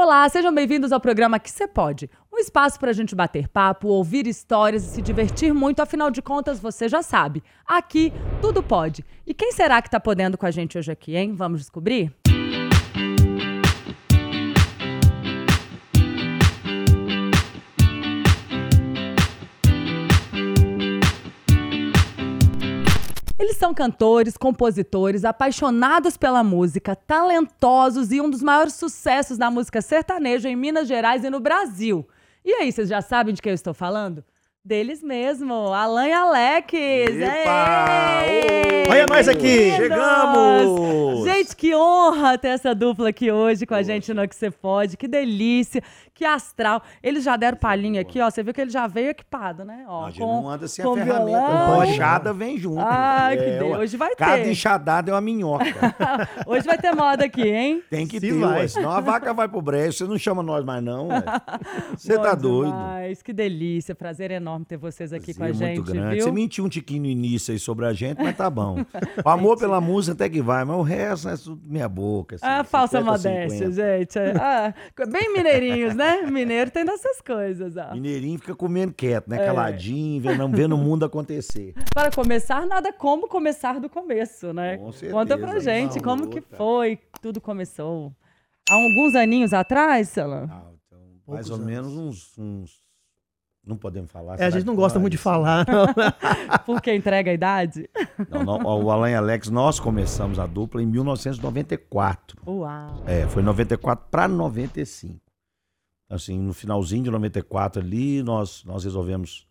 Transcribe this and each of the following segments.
Olá, sejam bem-vindos ao programa Que Você Pode. Um espaço para a gente bater papo, ouvir histórias e se divertir muito, afinal de contas, você já sabe. Aqui, tudo pode. E quem será que está podendo com a gente hoje aqui, hein? Vamos descobrir? Eles são cantores, compositores, apaixonados pela música, talentosos e um dos maiores sucessos da música sertaneja em Minas Gerais e no Brasil. E aí, vocês já sabem de quem eu estou falando? Deles mesmo, Alan e Alex. Epa! Ei! Olha nós aqui! Chegamos! Gente, que honra ter essa dupla aqui hoje com a gente no Que Você Pode. Que delícia, que astral. Eles já deram palhinha aqui, ó. Você viu que ele já veio equipado, né? Ó, A gente não anda sem a com ferramenta. violão. A enxada vem junto. Ah, que É, Deus. Hoje vai Cada ter. enxadada é uma minhoca. Hoje vai ter moda aqui, hein? Tem que Se ter, vai. ué. Senão a vaca vai pro brejo. Você não chama nós mais, não, ué. Você Bom tá doido. demais, Que delícia. Prazer enorme ter vocês aqui com a Prazer gente, muito grande. viu? Você mentiu um tiquinho no início aí sobre a gente, mas tá bom. O amor pela música até que vai, mas o resto é tudo minha boca. Assim, Ah, falsa 50, modéstia, 50. gente. Ah, bem mineirinhos, né? Mineiro tem dessas coisas, ó. Mineirinho fica comendo quieto, né? É. Caladinho, vendo, vendo o mundo acontecer. Para começar, nada como começar do começo, né? Com certeza, Conta pra gente como que luta. foi que tudo começou. Há alguns aninhos atrás, Celan? Ah, então, mais ou anos. menos uns, uns- Não podemos falar. É, a gente não gosta muito de falar, não. Porque entrega a idade? Não, não, o Alan e Alex, nós começamos a dupla em 1994. Uau. É, foi 94 para 95. Assim, no finalzinho de 94 ali, nós, nós resolvemos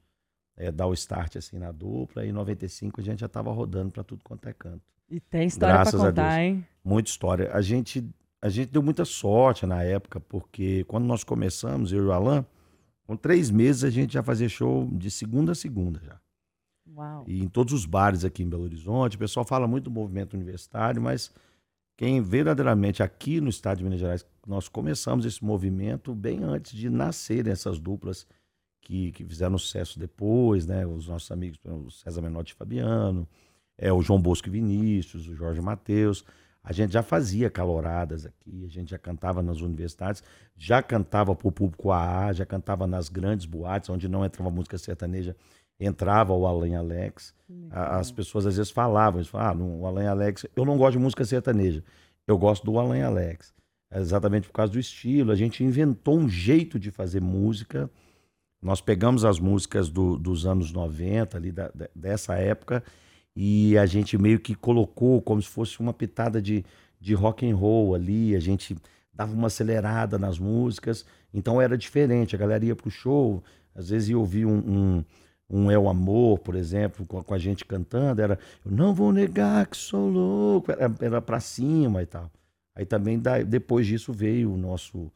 é, dar o start assim na dupla. E em 95 a gente já estava rodando para tudo quanto é canto. E tem história pra Graças a contar, Deus. hein? Muita história. A gente, a gente deu muita sorte na época, porque quando nós começamos, eu e o Alan, com três meses a gente já fazia show de segunda a segunda já. Uau. E em todos os bares aqui em Belo Horizonte, o pessoal fala muito do movimento universitário, mas quem verdadeiramente aqui no estado de Minas Gerais, nós começamos esse movimento bem antes de nascerem essas duplas que, que fizeram sucesso depois, né? Os nossos amigos, o César Menotti e Fabiano, é, o João Bosco e Vinícius, o Jorge Mateus. A gente já fazia caloradas aqui, a gente já cantava nas universidades, já cantava para o público AA, já cantava nas grandes boates, onde não entrava música sertaneja, entrava o Alan Alex. A- As pessoas às vezes falavam, eles falavam, ah, não, o Alan Alex, eu não gosto de música sertaneja, eu gosto do Alan Alex. É Exatamente por causa do estilo. A gente inventou um jeito de fazer música. Nós pegamos as músicas do- dos anos 90, ali da- dessa época, e a gente meio que colocou como se fosse uma pitada de, de rock and roll ali. A gente dava uma acelerada nas músicas, então era diferente. A galera ia pro show, às vezes ia ouvir um, um, um É o Amor, por exemplo, com, com a gente cantando, era Eu não vou negar que sou louco, era, era pra cima e tal. Aí também, da- depois disso, veio o nosso,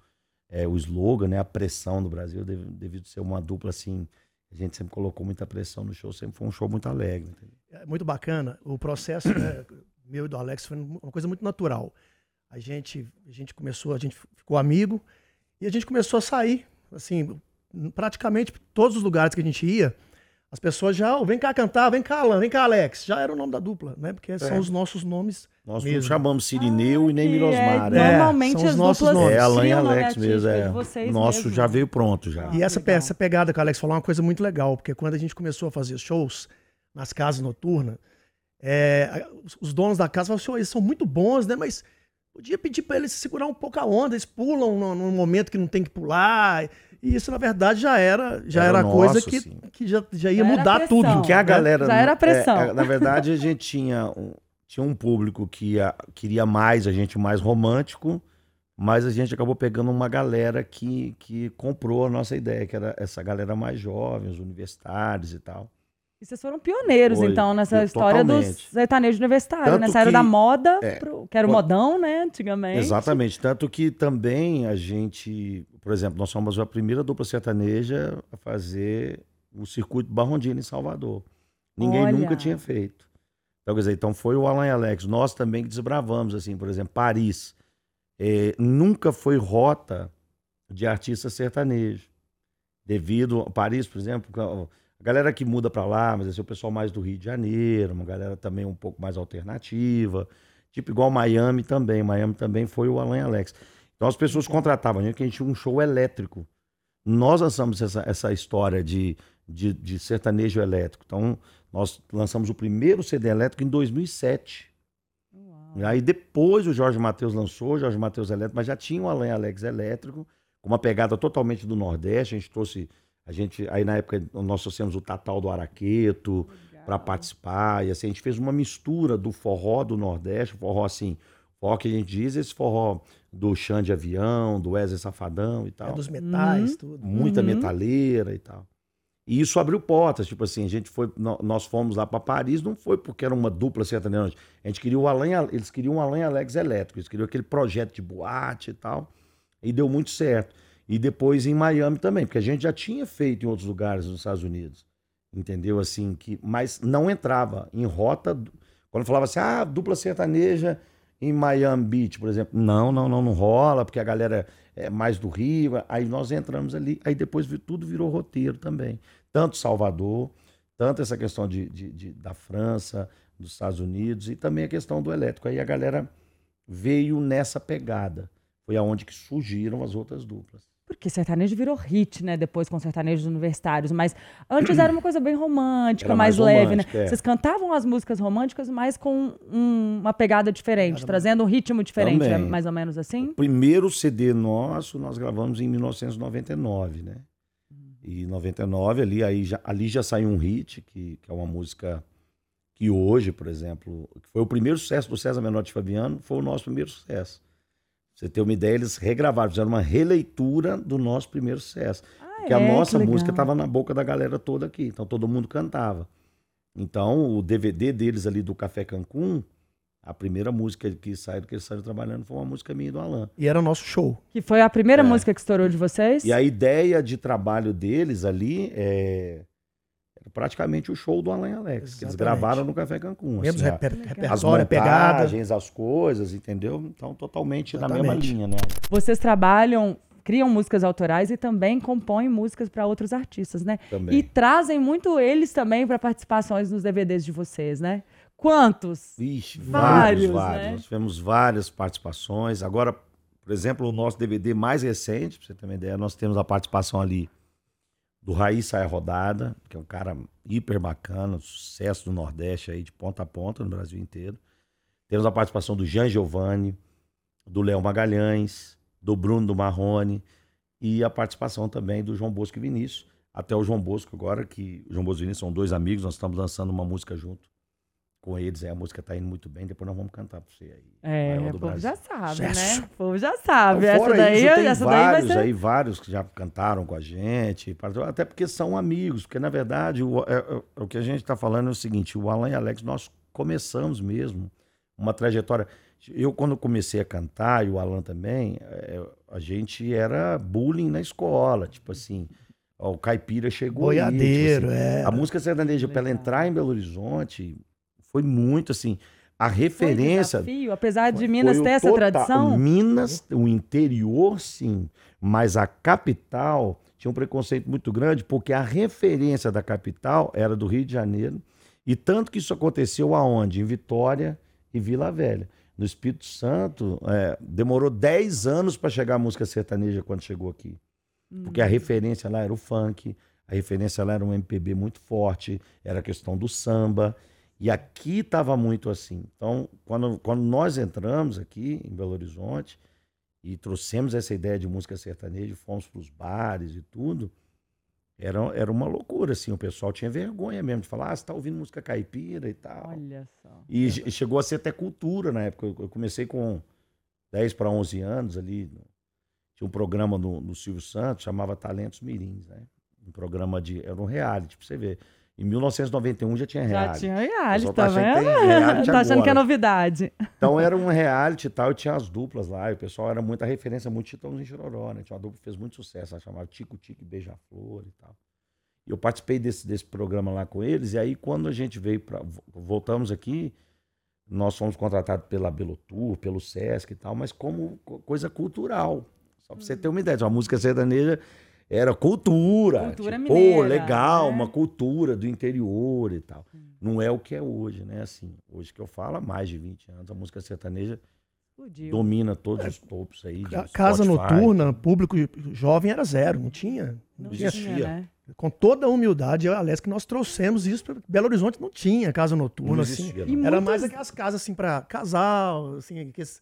é, o slogan, né, a pressão no Brasil, dev- devido ser uma dupla assim, a gente sempre colocou muita pressão no show, sempre foi um show muito alegre. entendeu? É muito bacana. O processo né, meu e do Alex foi uma coisa muito natural. A gente, a gente começou, a gente ficou amigo e a gente começou a sair. Assim, praticamente todos os lugares que a gente ia, as pessoas já, "Ô, vem cá cantar, vem cá, Alan, vem cá, Alex. Já era o nome da dupla, né? Porque são os nossos nomes. Nós não Mesmo. chamamos Sirineu e nem Mirosmar. é, né? Normalmente são os as nossos duplas nomes. É, Alan e Alex mesmo. É. Nosso mesmo. já veio pronto já. Ah, e essa, legal. essa pegada que o Alex falou é uma coisa muito legal, porque quando a gente começou a fazer shows nas casas noturnas, é, os- os donos da casa falaram assim, "Ô, eles são muito bons, né? Mas podia pedir para eles segurar um pouco a onda, eles pulam no, num momento que não tem que pular. E isso, na verdade, já era, já Era era, coisa nosso, que, sim. que já, já ia Já era mudar pressão. tudo. Porque a né? galera. Já era é, pressão. é, na verdade, a gente tinha um, tinha um público que ia- queria mais, a gente mais romântico, mas a gente acabou pegando uma galera que, que comprou a nossa ideia, que era essa galera mais jovem, os universitários e tal. E vocês foram pioneiros, Foi, então, nessa eu- história dos totalmente. sertanejos universitários, né? Tanto Saíram que- da moda, é, pro, que era o modão, né? Antigamente. Exatamente. Tanto que também a gente, por exemplo, nós somos a primeira dupla sertaneja a fazer o circuito Barrondina em Salvador. Ninguém Olha. nunca tinha feito. Então, quer dizer, então foi o Alan e Alex. Nós também que desbravamos, assim, por exemplo, Paris. eh, nunca foi rota de artista sertanejo. Devido a Paris, por exemplo, a galera que muda para lá, mas é o pessoal mais do Rio de Janeiro, uma galera também um pouco mais alternativa. Tipo igual Miami também. Miami também foi o Alan e Alex. Então as pessoas contratavam a gente, que a gente tinha um show elétrico. Nós lançamos essa, essa história de, de, de sertanejo elétrico. Então, nós lançamos o primeiro CD elétrico em 2007. Uau. Aí depois o Jorge Matheus lançou, o Jorge Matheus elétrico, mas já tinha o Alain Alex elétrico, com uma pegada totalmente do Nordeste. A gente trouxe, a gente, aí na época nós trouxemos o Tatal do Araqueto para participar, e assim, a gente fez uma mistura do forró do Nordeste, forró assim, forró que a gente diz, esse forró do Xande de Avião, do Wesley Safadão e tal. É dos metais, uhum. tudo. Muita uhum. metaleira e tal. E isso abriu portas, tipo assim, a gente foi, nós fomos lá para Paris, não foi porque era uma dupla sertaneja, a gente queria o Alain, eles queriam um Alain Alex elétrico, eles queriam aquele projeto de boate e tal, e deu muito certo. E depois em Miami também, porque a gente já tinha feito em outros lugares nos Estados Unidos, entendeu? Assim, que, mas não entrava em rota, quando falava assim, ah, dupla sertaneja em Miami Beach, por exemplo, não, não, não, não rola, porque a galera é mais do Rio, aí nós entramos ali, aí depois tudo virou roteiro também tanto Salvador, tanto essa questão de, de, de, da França, dos Estados Unidos e também a questão do elétrico. Aí a galera veio nessa pegada. Foi aonde que surgiram as outras duplas. Porque sertanejo virou hit, né? Depois com sertanejos universitários. Mas antes era uma coisa bem romântica, mais, mais, leve, né? É. Vocês cantavam as músicas românticas, mas com um, uma pegada diferente, era trazendo um ritmo diferente, é mais ou menos assim? O primeiro CD nosso nós gravamos em 1999, né? E 99 ali, aí já, ali já saiu um hit, que, que é uma música que hoje, por exemplo, que foi o primeiro sucesso do César Menotti Fabiano, foi o nosso primeiro sucesso. Você ter uma ideia, eles regravaram, fizeram uma releitura do nosso primeiro sucesso. Ah, porque é? a nossa música estava na boca da galera toda aqui, então todo mundo cantava. Então, o DVD deles ali do Café Cancún, a primeira música que saiu, que eles saíram trabalhando foi uma música minha do Alan. E era o nosso show. Que foi a primeira é. música que estourou de vocês? E a ideia de trabalho deles ali é praticamente o show do Alan Alex, Exatamente. que eles gravaram no Café Cancún. Mesmo assim, reper, as montagens, as coisas, entendeu? Então, totalmente Exatamente. na mesma linha, né? Vocês trabalham criam músicas autorais e também compõem músicas para outros artistas, né? Também. E trazem muito eles também para participações nos DVDs de vocês, né? Quantos? Ixi, vários, vários. vários. Né? Nós tivemos várias participações. Agora, por exemplo, o nosso DVD mais recente, para você ter uma ideia, nós temos a participação ali do Raiz Saia Rodada, que é um cara hiper bacana, sucesso do Nordeste aí, de ponta a ponta no Brasil inteiro. Temos a participação do Jean Giovanni, do Léo Magalhães, do Bruno do Marrone e a participação também do João Bosco e Vinícius. Até o João Bosco agora, que o João Bosco e Vinícius são dois amigos, nós estamos lançando uma música junto com eles, aí a música tá indo muito bem, depois nós vamos cantar pra você aí. É, o povo já sabe, né? O povo já sabe. Então, essa daí, isso, tem essa vários daí ser... aí, vários que já cantaram com a gente, até porque são amigos, porque na verdade o, é, é, o que a gente tá falando é o seguinte, o Alan e Alex, nós começamos mesmo uma trajetória. Eu, quando comecei a cantar, e o Alan também, é, a gente era bullying na escola, tipo assim, ó, o caipira chegou Boiadeiro, aí, tipo assim, é. A música sertaneja, para ela entrar em Belo Horizonte, foi muito assim. A referência. Foi desafio, apesar de Minas ter essa total, tradição. Minas, o interior, sim, mas a capital tinha um preconceito muito grande, porque a referência da capital era do Rio de Janeiro. E tanto que isso aconteceu aonde? Em Vitória e Vila Velha. No Espírito Santo, é, demorou 10 anos para chegar a música sertaneja quando chegou aqui. Porque a hum. referência lá era o funk, a referência lá era um MPB muito forte, era a questão do samba. E aqui estava muito assim. Então, quando, quando nós entramos aqui em Belo Horizonte e trouxemos essa ideia de música sertaneja, fomos para os bares e tudo, era, era uma loucura, assim. O pessoal tinha vergonha mesmo de falar, ah, você está ouvindo música caipira e tal. Olha só. E é. chegou a ser até cultura na época. Eu comecei com 10 para 11 anos ali. Tinha um programa no, no Silvio Santos, chamava Talentos Mirins, né? Um programa de... Era um reality, para você ver. Em 1991 já tinha reality. Já tinha reality, tá, tá vendo? Reality tá achando que é novidade. Então era um reality e tal, e tinha as duplas lá, e o pessoal era muita referência, muito Titãozinho Chororó, né? Tinha uma dupla que fez muito sucesso, ela chamava Tico Tico Beija-Flor e tal. E eu participei desse, desse programa lá com eles, e aí quando a gente veio para voltamos aqui, nós fomos contratados pela Belotur, pelo Sesc e tal, mas como coisa cultural. Só pra você ter uma ideia, uma música sertaneja era cultura. Cultura tipo, mineira. Pô, legal, né? uma cultura do interior e tal. Hum. Não é o que é hoje, né? Assim, hoje que eu falo, há mais de 20 anos, a música sertaneja Explodiu. domina todos os topos aí. Ca- Casa Spotify. noturna, público jovem era zero, não tinha. Não Não tinha, existia. né? Com toda a humildade, eu a Alex, que nós trouxemos isso para Belo Horizonte, não tinha casa noturna, Não assim. existia, E não. Era muitos- mais aquelas casas assim para casal, assim, aqueles-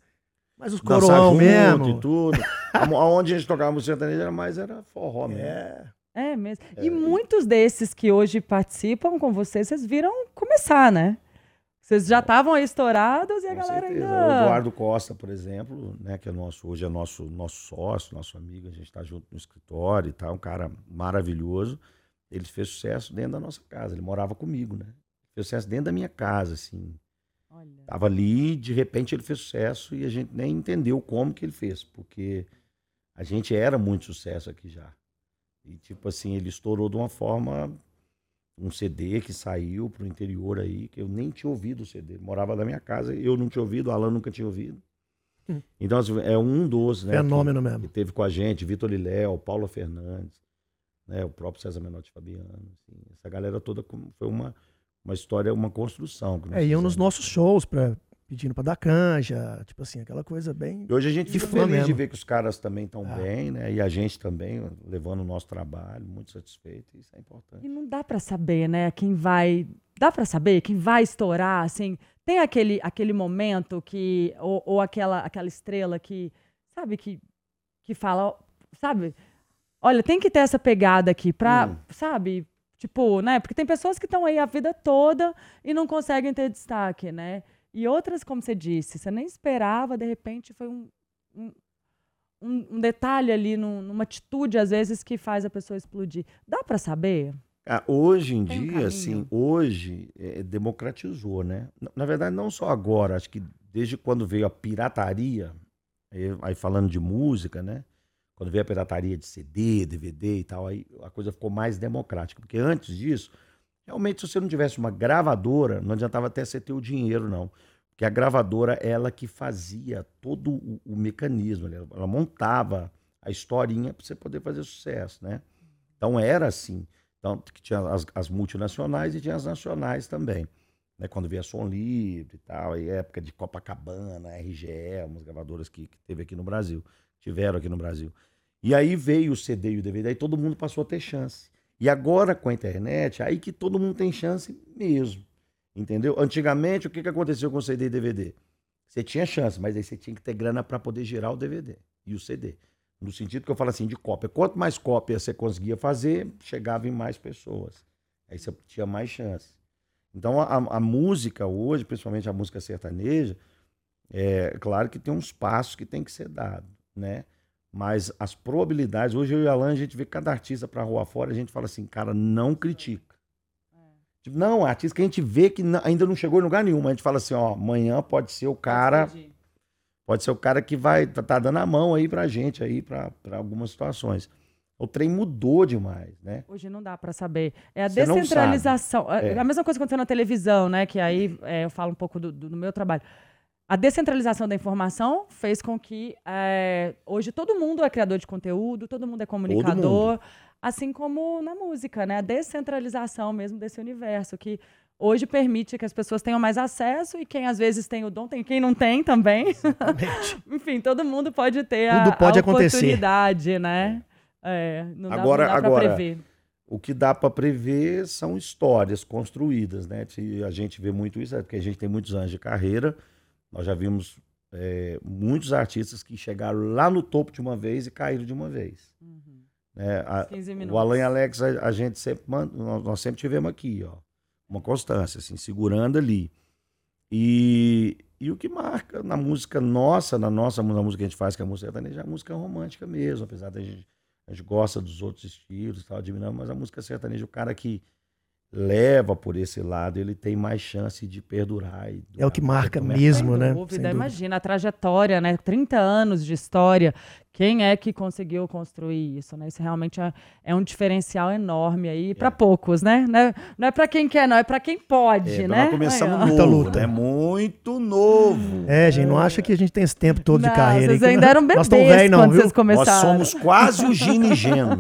mais os coroão mesmo. e tudo. Aonde a gente tocava música sertaneja era mais era forró mesmo. É. É mesmo. E muitos desses que hoje participam com vocês, vocês viram começar, né? Vocês já estavam aí estourados e a Com galera certeza. ainda. O Eduardo Costa, por exemplo, né, que é nosso, hoje é nosso, nosso sócio, nosso amigo, a gente está junto no escritório e tal, um cara maravilhoso. Ele fez sucesso dentro da nossa casa, ele morava comigo, né? Fez sucesso dentro da minha casa, assim. Olha. Tava ali, de repente ele fez sucesso e a gente nem entendeu como que ele fez, porque a gente era muito sucesso aqui já. E tipo assim, ele estourou de uma forma um CD que saiu pro interior aí, que eu nem tinha ouvido o CD. Ele morava na minha casa, eu não tinha ouvido, o Alan nunca tinha ouvido. Hum. Então, assim, é um dos, né? Fenômeno que, mesmo. que teve com a gente, Vitor Liléo, Paula Fernandes, né? O próprio César Menotti Fabiano. assim. essa galera toda foi uma, uma história, uma construção. É, iam nos nossos shows pra, pedindo pra dar canja, tipo assim, aquela coisa bem. E hoje a gente De fica feliz de mesmo. ver que os caras também estão Ah. bem, né? E a gente também, levando o nosso trabalho, muito satisfeito. Isso é importante. E não dá pra saber, né? Quem vai. Dá pra saber quem vai estourar, assim. Tem aquele, aquele momento que. Ou, ou aquela, aquela estrela que. Sabe, que, que fala. Sabe? Olha, tem que ter essa pegada aqui pra. Hum. Sabe? Tipo, né? Porque tem pessoas que estão aí a vida toda e não conseguem ter destaque, né? E outras, como você disse, você nem esperava, de repente foi um, um, um- um detalhe ali, num- numa atitude, às vezes, que faz a pessoa explodir. Dá pra saber? Ah, hoje em Tem um dia, caminho. assim, hoje é, democratizou, né? Na- verdade, não só agora, acho que desde quando veio a pirataria, aí falando de música, né? Quando veio a pirataria de CD, DVD e tal, aí a coisa ficou mais democrática. Porque antes disso, realmente, se você não tivesse uma gravadora, não adiantava até você ter o dinheiro, não. Porque a gravadora, ela que fazia todo o, o mecanismo, ela, montava a historinha para você poder fazer sucesso, né? Então era assim. Tanto que tinha as, as multinacionais e tinha as nacionais também. Né? Quando veio a Som Livre e tal, aí época de Copacabana, RGE, umas gravadoras que, que teve aqui no Brasil, tiveram aqui no Brasil. E aí veio o CD e o DVD, aí todo mundo passou a ter chance. E agora com a internet, aí que todo mundo tem chance mesmo. Entendeu? Antigamente, o que, que aconteceu com o CD e DVD? Você tinha chance, mas aí você tinha que ter grana para poder gerar o DVD e o CD. No sentido que eu falo assim, de cópia. Quanto mais cópia você conseguia fazer, chegava em mais pessoas. Aí você tinha mais chance. Então, a, a música hoje, principalmente a música sertaneja, é claro que tem uns passos que tem que ser dado, né? Mas as probabilidades, hoje eu e o Alan, a gente vê cada artista pra rua fora, a gente fala assim, cara, não critica. Tipo, não, artista que a gente vê que ainda não chegou em lugar nenhum, a gente fala assim, ó, amanhã pode ser o cara pode ser o cara que vai tá, tá dando a mão aí pra gente aí para algumas situações. O trem mudou demais, né? Hoje não dá pra saber. É a Você descentralização. É. É. A mesma coisa que aconteceu na televisão, né? Que aí é, eu falo um pouco do, do meu trabalho. A descentralização da informação fez com que é, hoje todo mundo é criador de conteúdo, todo mundo é comunicador, assim como na música, né? A descentralização mesmo desse universo, que hoje permite que as pessoas tenham mais acesso e quem às vezes tem o dom, tem quem não tem também. Enfim, todo mundo pode ter Tudo a, pode a acontecer. oportunidade, né? É, não dá, Agora- não dá pra agora- prever. O que dá para prever são histórias construídas, né? A gente vê muito isso, é porque a gente tem muitos anos de carreira. Nós já vimos é, muitos artistas que chegaram lá no topo de uma vez e caíram de uma vez. Uhum. né? A- 15 minutos. o Alan Alex, a, a gente sempre, man- nós, nós sempre tivemos aqui, ó, uma constância, assim, segurando ali. E, e o que marca na música nossa, na nossa na música que a gente faz, que é a música sertaneja, é a música romântica mesmo, apesar da gente, a gente gosta dos outros estilos, tal, admiramos, mas a música sertaneja, o cara que leva por esse lado, ele tem mais chance de perdurar. e É o que marca mesmo, né? dúvida, Sem dúvida. imagina a trajetória, né? 30 anos de história. Quem é que conseguiu construir isso, né? Isso realmente é, é um diferencial enorme aí para poucos, né? Não é, é para quem quer, não, é para quem pode, É, né? Nós começamos. Muita novo, luta. né? Muito novo. É, gente, não acha que a gente tem esse tempo todo de Não, carreira. Vocês ainda nós- eram Nós bebês velho, não, quando viu? vocês começaram. Nós somos quase o Gino e Geno.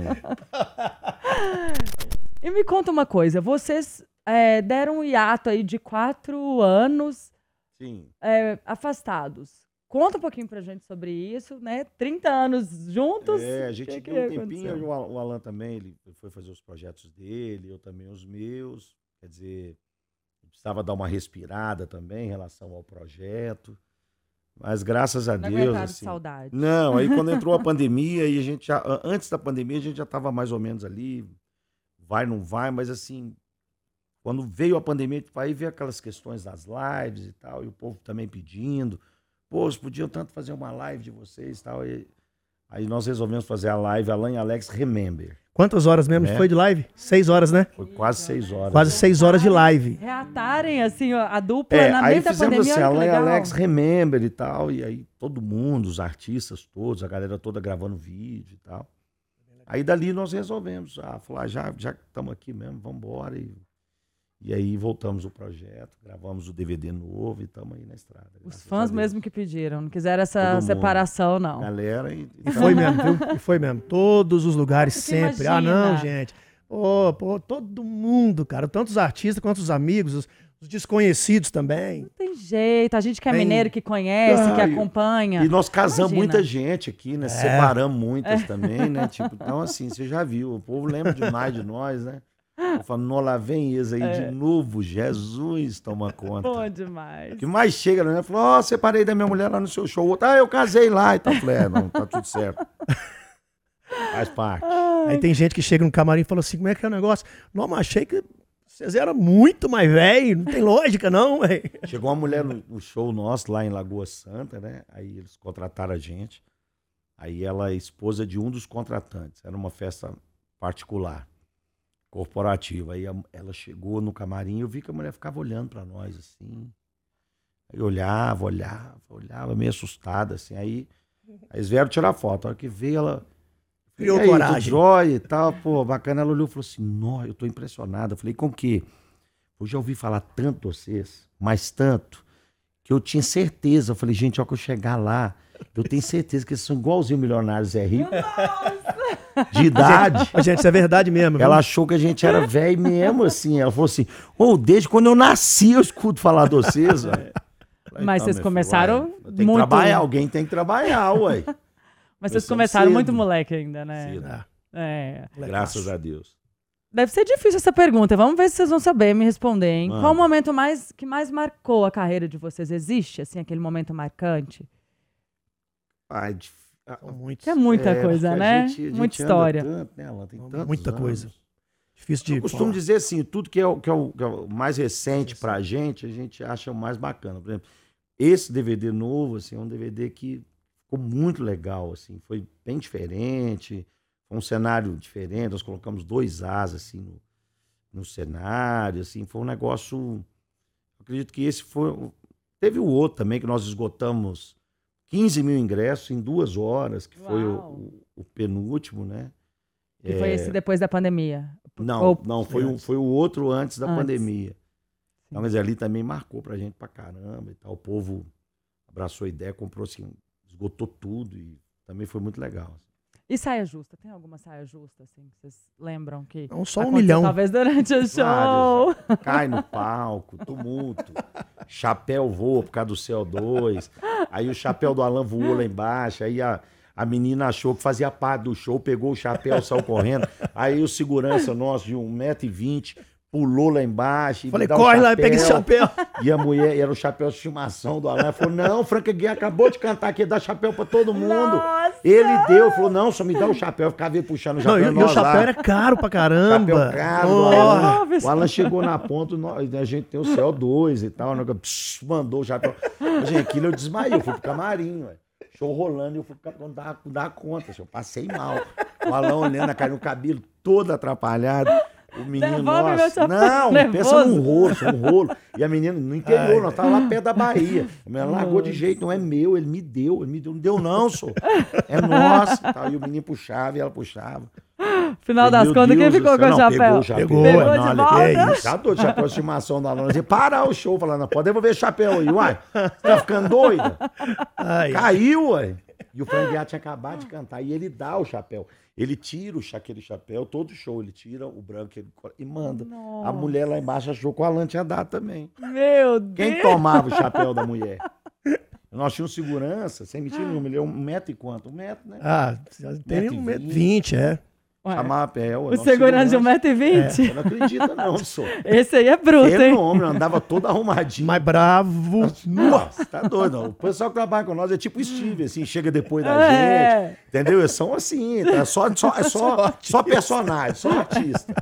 E me conta uma coisa, vocês é, deram um hiato aí de quatro anos Sim. é, afastados. Conta um pouquinho pra gente sobre isso, né? 30 anos juntos. É, a gente que que deu um tempinho, aconteceu? o Al- o Alan também, ele foi fazer os projetos dele, eu também os meus. Quer dizer, precisava dar uma respirada também em relação ao projeto. Mas graças a Não Deus. assim, saudade. Não, aí quando entrou a pandemia, e a gente já, antes da pandemia, a gente já estava mais ou menos ali, vai, não vai, mas assim, quando veio a pandemia, aí veio aquelas questões das lives e tal, e o povo também pedindo, pô, vocês podiam tanto fazer uma live de vocês e tal, e aí nós resolvemos fazer a live Alan e Alex Remember. Quantas horas mesmo É. foi de live? Seis horas, né? Foi quase seis horas. Quase seis horas de live. Reatarem, assim, a dupla É, na aí meio da fizemos pandemia. assim, olha que Alan e. Alex Remember e tal, e aí todo mundo, os artistas todos, a galera toda gravando vídeo e tal. Aí dali nós resolvemos, ah, falar, já já estamos aqui mesmo, vamos embora. E, e aí voltamos o projeto, gravamos o DVD novo e estamos aí na estrada. Os fãs mesmo que pediram, não quiseram essa Todo mundo. separação, não. Galera e, E foi mesmo, viu? E foi mesmo. Todos os lugares, Você sempre. imagina. Ah, não, gente. Pô, pô, todo mundo, cara. Tanto os artistas quanto os amigos, os, os desconhecidos também. Jeito, a gente que é Tem- mineiro, que conhece, que Ah, e- acompanha. E nós casamos Imagina. muita gente aqui, né? Separamos muitas também, né? Tipo, então, assim, você já viu, o povo lembra demais de nós, né? Eu falo, não, lá vem eles aí de novo, Jesus toma conta. Bom O demais. que mais chega, né? Falou, ó, separei da minha mulher lá no seu show. Outro, ah, eu casei lá. Então, eu falei, é, não, tá tudo certo. Faz parte. Aí tem gente que chega no camarim e fala assim: como é que é o negócio? Não, mas achei que vocês eram muito mais velho. Não tem lógica, não, velho. Chegou uma mulher no, no show nosso lá em Lagoa Santa, né? Aí eles contrataram a gente. Aí ela é esposa de um dos contratantes. Era uma festa particular, corporativa. Aí a- ela chegou no camarim e eu vi que a mulher ficava olhando pra nós assim. Aí olhava, olhava, olhava, meio assustada assim. Aí eles vieram tirar foto. A hora que veio ela. Criou "E aí, coragem." Jóia e tal, pô, bacana. Ela olhou e falou assim: Nó, eu tô impressionada. Eu falei, com o quê? Eu já ouvi falar tanto de vocês, mas tanto, que eu tinha certeza. Eu falei, gente, ó, que eu chegar lá, eu tenho certeza que eles são igualzinho milionários Zé Rico. De idade. Mas, gente, isso é verdade mesmo. viu? Ela achou que a gente era velho mesmo, assim. Ela falou assim: Ô, desde quando eu nasci eu escuto falar de vocês, velho. Mas "Então, vocês meu filho, começaram uai, Tem que muito- trabalhar, alguém tem que trabalhar, ué. Mas vocês começaram cedo. muito moleque ainda, né? Cedo. Ah, É. Graças a Deus. Deve ser difícil essa pergunta. Vamos ver se vocês vão saber me responder, hein? Manda. Qual o momento mais que mais marcou a carreira de vocês? Existe, assim, aquele momento marcante? Ai, São muitos. Que é muita É, coisa, a né? gente- a gente Muita história. tanto, né, Alan? Tem Muita anos. coisa. Difícil de. Eu costumo falar. dizer assim, tudo que é, o, que, é o, que é o mais recente pra gente, a gente acha o mais bacana. Por exemplo, esse DVD novo, assim, é um DVD que ficou muito legal, assim, foi bem diferente, foi um cenário diferente, nós colocamos dois As, assim, no, no cenário, assim, foi um negócio... acredito que esse foi... Teve o outro também, que nós esgotamos 15 mil ingressos em duas horas, que foi o, Uau. o- o penúltimo, né? Que foi esse depois da pandemia. Não, Ou- não, foi, o, foi o outro antes da Antes. pandemia. Então, mas ali também marcou pra gente pra caramba e tal. O povo abraçou a ideia, comprou assim, esgotou tudo e também foi muito legal. E saia justa? Tem alguma saia justa, assim, que vocês lembram que. Não, só um milhão. Talvez durante o show. Vários, Cai no palco, tumulto, chapéu voa por causa do CO2. Aí o chapéu do Alan voou lá embaixo. Aí a, a menina achou que fazia parte do show, pegou o chapéu, saiu correndo. Aí o segurança nosso de 1,20m pulou lá embaixo. e Falei, o corre lá e pega esse chapéu. E a mulher, e era o chapéu de estimação do Alan. Falou: Não, Franca Guia acabou de cantar aqui, dá chapéu pra todo mundo. Nossa! Ele deu, falou: Não, só me dá o chapéu. Ficava ele puxando o Não, chapéu. e, e o lá. chapéu era caro pra caramba. Chapéu caro, do Oh, Alan. O Alan chegou na ponta, nós- a gente tem o CO2 e tal, né? Pss, mandou o chapéu. Gente, aquilo eu desmaiei, eu fui pro camarim, ué. Show rolando, eu fui pro camarim, dar, dar conta, eu passei mal. O Alan olhando, a cara no cabelo todo atrapalhado. O menino, Devolve meu nossa, chapéu, não, pensa nervoso. num rolo, um rolo. E a menina no interior, nós tava lá perto da Bahia. A menina largou de jeito, não é meu, ele me deu, ele me deu, não deu não, sou. É nosso. e tal. E o menino puxava e ela puxava. Final das contas, quem Deus ficou com o chapéu? Pegou o. Pegou, Pegou não, de olha, volta? é isso. Tá doido, chapéu de estimação da Lona. Dizia, parar o show, falando, pode devolver chapéu aí, uai. Você tá ficando doida? Ai, Caiu, uai. E o Franguiá tinha acabado de cantar. E ele dá o chapéu. Ele tira o aquele chapéu, todo show, ele tira o branco ele e manda. A mulher lá embaixo achou que o Alan tinha dado também. Meu Deus! Quem tomava o chapéu da mulher? Nós tínhamos segurança, sem mentir nenhuma, ele é um metro e quanto? Um metro, né? Ah, tem um metro e vinte, é. Ué, Chamava, é, ué, o nosso segurança de segurança. 1,20m? Você não acredita, não, sou. Esse aí é bruto, hein? Fenômeno, andava todo arrumadinho. Mais bravo. Nossa, tá doido. O pessoal que trabalha com nós é tipo Steve, assim, chega depois da É. gente. Entendeu? Eles são assim, tá? só, só, é só, só personagem, só artista.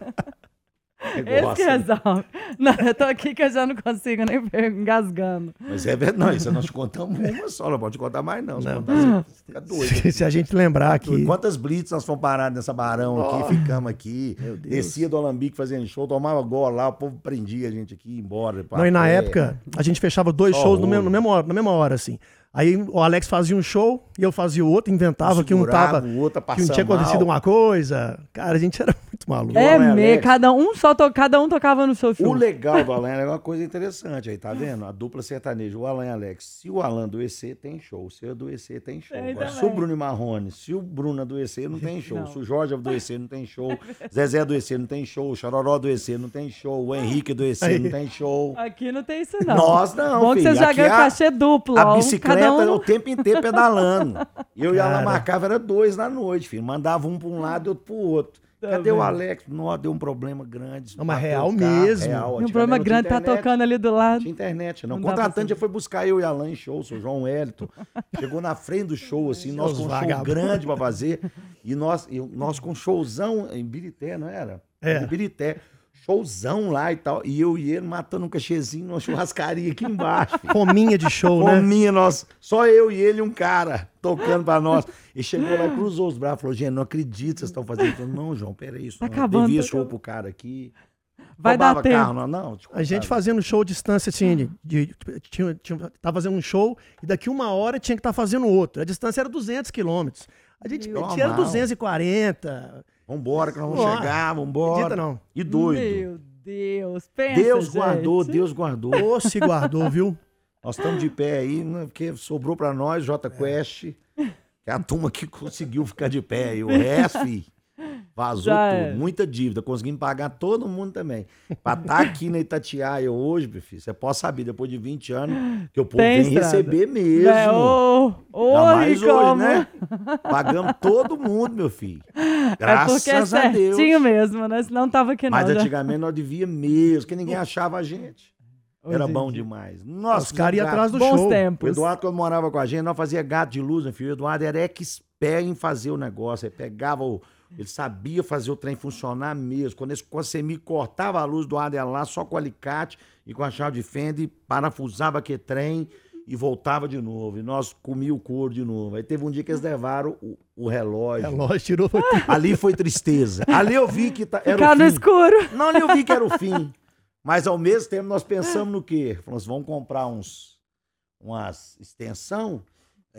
Esse que né? resolve. Não, eu tô aqui que eu já não consigo nem ver engasgando. Mas é verdade, não, isso nós contamos uma só, não pode contar mais não. Se Não. contar, você fica doido. Se, se a gente lembrar aqui. Quantas blitz nós fomos parados nessa barão aqui, ficamos aqui, Meu Deus. descia do Alambique fazendo show, tomava gol lá, o povo prendia a gente aqui, ia embora. Não, e na pé. época, a gente fechava dois Só shows no mesmo, no mesmo hora, na mesma hora, assim. Aí o Alex fazia um show e eu fazia o outro, inventava que um tava. o outro Que não tinha acontecido mal. uma coisa. Cara, a gente era muito maluco. É, É me, Alex. cada um só to, cada um tocava no seu O show. legal do Alan é uma coisa interessante aí, tá vendo? A dupla sertaneja, o Alan e Alex. Se o Alan adoecer, tem show. Se eu adoecer, tem show. Agora, se o Bruno e Marrone, se o Bruno adoecer, não tem show. Não. Se o Jorge adoecer, não tem show. Zezé adoecer, não tem show. O Chororó adoecer, não tem show. O Henrique adoecer, não tem show. Aqui não tem isso, não. Nós não, Bom que filho. você já Aqui ganhou a- cachê duplo. A ó. bicicleta um... o tempo inteiro pedalando. Eu e ela Cara. marcava, era dois na noite, filho. Mandava um para um lado e outro pro outro. Tá Cadê o vendo? Alex? Nossa, deu um problema grande. Não, mas bateu real o carro, mesmo. real. Um problema não grande tá internet. tocando ali do lado. Tinha internet, não. Não O contratante já foi buscar eu e Alan em show, o João Wellington. Chegou na frente do show, assim, nós com um show grande pra fazer. E nós, e nós com um showzão em Birité, não era? É. Em Birité. Showzão lá e tal. E eu e ele matando um cachezinho numa churrascaria aqui embaixo. filho. Fominha de show, né? Fominha, nós, só eu e ele e um cara tocando pra nós. E chegou lá, cruzou os braços, falou, gente, não acredito que vocês estão fazendo isso. Não, João, peraí, isso Tá não. acabando, Devia tá show acabando. pro cara aqui. Vai dar Roubava tempo. carro, não, não. te A gente contava. fazendo show distância assim, de, de- tinha, tinha, tava fazendo um show e daqui uma hora tinha que estar fazendo outro. A distância era 200 quilômetros. A gente metia era mal. 240. Vambora, que nós vamos chegar, vambora. acredita não. E doido. Meu Deus, pensa, Deus gente. guardou, Deus guardou. Ô, se guardou, viu? Nós estamos de pé aí, né, porque sobrou pra nós, J Quest, que é a turma que conseguiu ficar de pé. E o resto, fi, vazou Já tudo. é. Muita dívida. Conseguimos pagar todo mundo também. Pra estar aqui na Itatiaia hoje, meu filho, você pode saber, depois de 20 anos, que o povo Tem vem estrada. receber mesmo. É, ô, ô, Ainda mais hoje, né? Pagamos todo mundo, meu filho. É Graças porque é a Deus. certinho mesmo, né? Senão tava aqui não. Mas já. antigamente nós devia mesmo, porque ninguém achava a gente. Era Hoje bom demais. Nossa, Os caras iam atrás do Bons show. O tempos. Eduardo, quando morava com a gente, nós fazia gato de luz, meu filho. O Eduardo era expert em fazer o negócio. Ele pegava o. Ele sabia fazer o trem funcionar mesmo. Quando, esse, me cortava a luz do Eduardo ia lá só com o alicate e com a chave de fenda, e parafusava aquele trem e voltava de novo. E nós comia o couro de novo. Aí teve um dia que eles levaram o, o relógio. Relógio tirou. Ali foi tristeza. Ali eu vi que tá, era Ficar o no fim. escuro. Não, ali eu vi que era o fim. Mas ao mesmo tempo nós pensamos no quê? Falamos, vamos comprar uns umas extensão,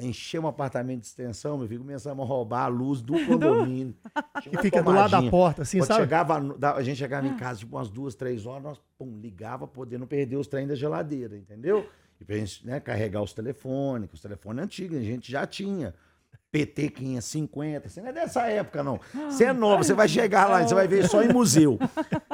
encher um apartamento de extensão, meu filho, começamos a roubar a luz do condomínio. Que fica do lado da porta, assim, Quando sabe? chegava, a gente chegava em casa, tipo, umas duas, três horas, nós pum, ligava, podendo perder os trem da geladeira, entendeu? E pra gente né, carregar os telefones, os telefones antigos a gente já tinha. PT 550, você não é dessa época, não. Você é novo, você vai chegar lá e você vai ver só em museu.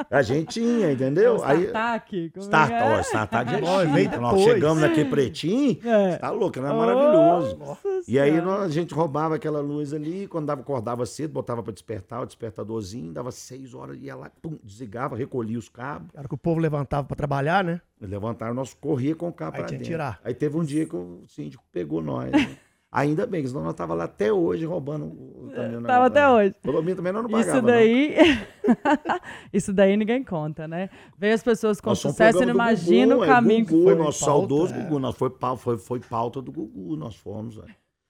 A gente tinha, entendeu? Aí, Startup. é Start, que é? ó, Startup já é chique. Nós chegamos naquele pretinho, É. tá louco, era maravilhoso. Nossa E aí nós- a gente roubava aquela luz ali, quando dava, acordava cedo, botava pra despertar, o despertadorzinho, dava seis horas, ia lá, pum, desligava, recolhia os cabos, Era que o povo levantava pra trabalhar, né? levantaram, nós corria com o cabo Aí pra tinha dentro. tirar. Aí teve um dia que o síndico pegou nós. né? Ainda bem, que senão nós tava lá até hoje roubando o caminhão. da- Tava até hoje. Pelo menos também nós não pagava, Isso não. daí. Isso daí ninguém conta, né? Veio as pessoas com Nós sucesso e não imagina o é, caminho que Gugu, foi nosso pauta, saudoso é. Gugu. Nós foi, foi, foi pauta do Gugu, nós fomos.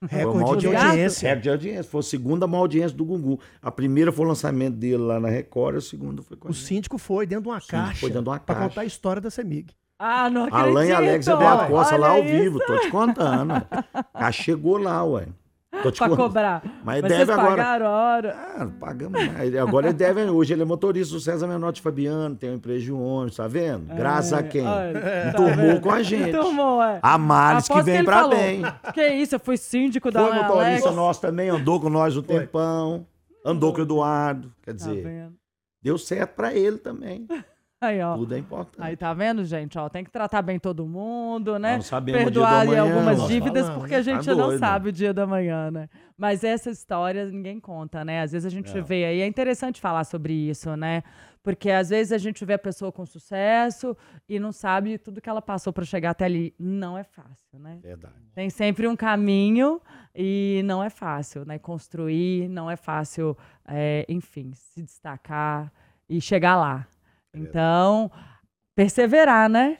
Recorde maior de audiência. Recorde de audiência. Foi a segunda maior audiência do Gugu. A primeira foi o lançamento dele lá na Record, a segunda foi com a O gente. síndico foi dentro de uma caixa foi dentro de uma pra caixa. contar a história da Semig. Ah, não acredito. Alan e Alex é da Costa lá ao isso. vivo, tô te contando. Já chegou lá, ué. Tô te Pra contando. cobrar. Mas Mas deve vocês agora. pagaram a hora. Ah, pagamos mais. Agora ele deve. Hoje ele é motorista do César Menotti Fabiano, tem uma empresa de ônibus, tá vendo? Graças a quem? Tá Enturmou vendo? com a gente. Enturmou, é. A Maris que vem ele pra falou, bem. Que isso, eu fui síndico da Foi Alan motorista Alex. nosso também, andou com nós um Foi. tempão. Andou com o Eduardo. Quer Tá dizer, vendo? deu certo pra ele também. Aí, ó. Tudo é importante. Aí tá vendo, gente? Ó, tem que tratar bem todo mundo, né? Não sabemos o dia Perdoar ali amanhã, algumas dívidas, falamos, porque a gente Tá não doido. sabe o dia da manhã, né? Mas essa história ninguém conta, né? Às vezes a gente É. vê aí, é interessante falar sobre isso, né? Porque às vezes a gente vê a pessoa com sucesso e não sabe tudo que ela passou para chegar até ali. Não é fácil, né? Verdade. Tem sempre um caminho e não é fácil, né? Construir, não é fácil, é, enfim, se destacar e chegar lá. Então, perseverar, né?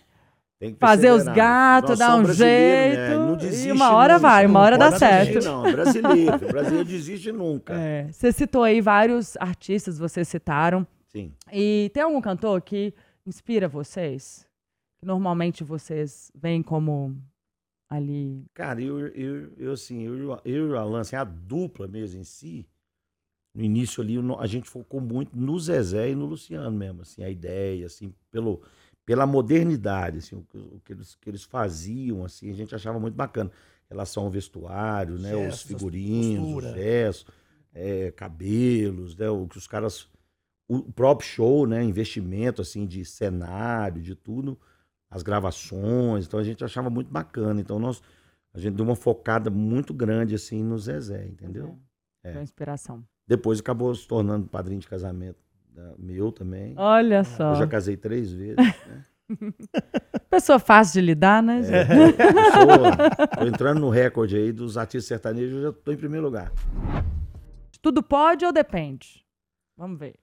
Fazer os perseverar. gatos, dar um brasileiros, jeito, Não e desiste uma hora nunca, vai, uma não hora dá pode desistir, certo. Não, brasileiro. O brasileiro desiste nunca. É, Você citou aí vários artistas, vocês citaram. Sim. E tem algum cantor que inspira vocês? Que normalmente vocês veem como ali. Cara, eu, eu, eu assim, eu, e o- eu e o Alan, assim, a dupla mesmo em si, no início ali, a gente focou muito no Zezé e no Luciano mesmo, assim, a ideia, assim, pelo, pela modernidade, assim, o, que- o que, eles, que eles faziam, assim, a gente achava muito bacana. Em relação ao vestuário, né, os Gestos, figurinos, os gestos, é, cabelos, né, o que os caras... O próprio show, né, investimento, assim, de cenário, de tudo, as gravações, então a gente achava muito bacana. Então nós a gente deu uma focada muito grande assim no Zezé, entendeu? É. Foi inspiração. Depois acabou se tornando padrinho de casamento da- meu também. Olha só. Eu já casei três vezes. Né? Pessoa fácil de lidar, né? gente? É, tô entrando no recorde aí dos artistas sertanejos, eu já tô em primeiro lugar. Tudo pode ou depende? Vamos ver.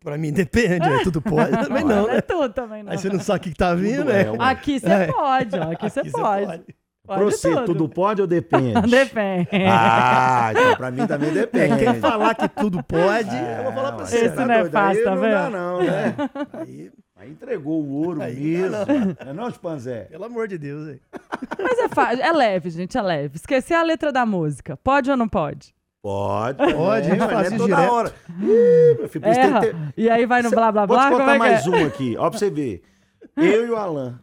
Pra mim depende, né? tudo pode. Também não, Não é né? tudo também, não. Aí você não sabe o que tá vindo, né? é, ué. Aqui você É. pode, ó. Aqui você Aqui pode. Pra você, tudo. pode ou depende? Depende. Ah, então pra mim também É, depende. quem falar que tudo pode, eu vou falar pra você. Esse tá não é fácil, tá não vendo? dá não, né? Aí, Aí entregou o ouro Aí mesmo. não Não é não, Chimpanzé? pelo amor de Deus, aí. Mas é fácil. É leve, gente, é leve. Esquecer a letra da música. Pode ou não pode? Pode. Pode, a gente mas faz não é isso toda direto. hora. Ih, meu filho, Erra. ter- E aí vai no blá blá Vou blá. te como contar é mais é? um aqui, ó, pra você ver. Eu e o Alan,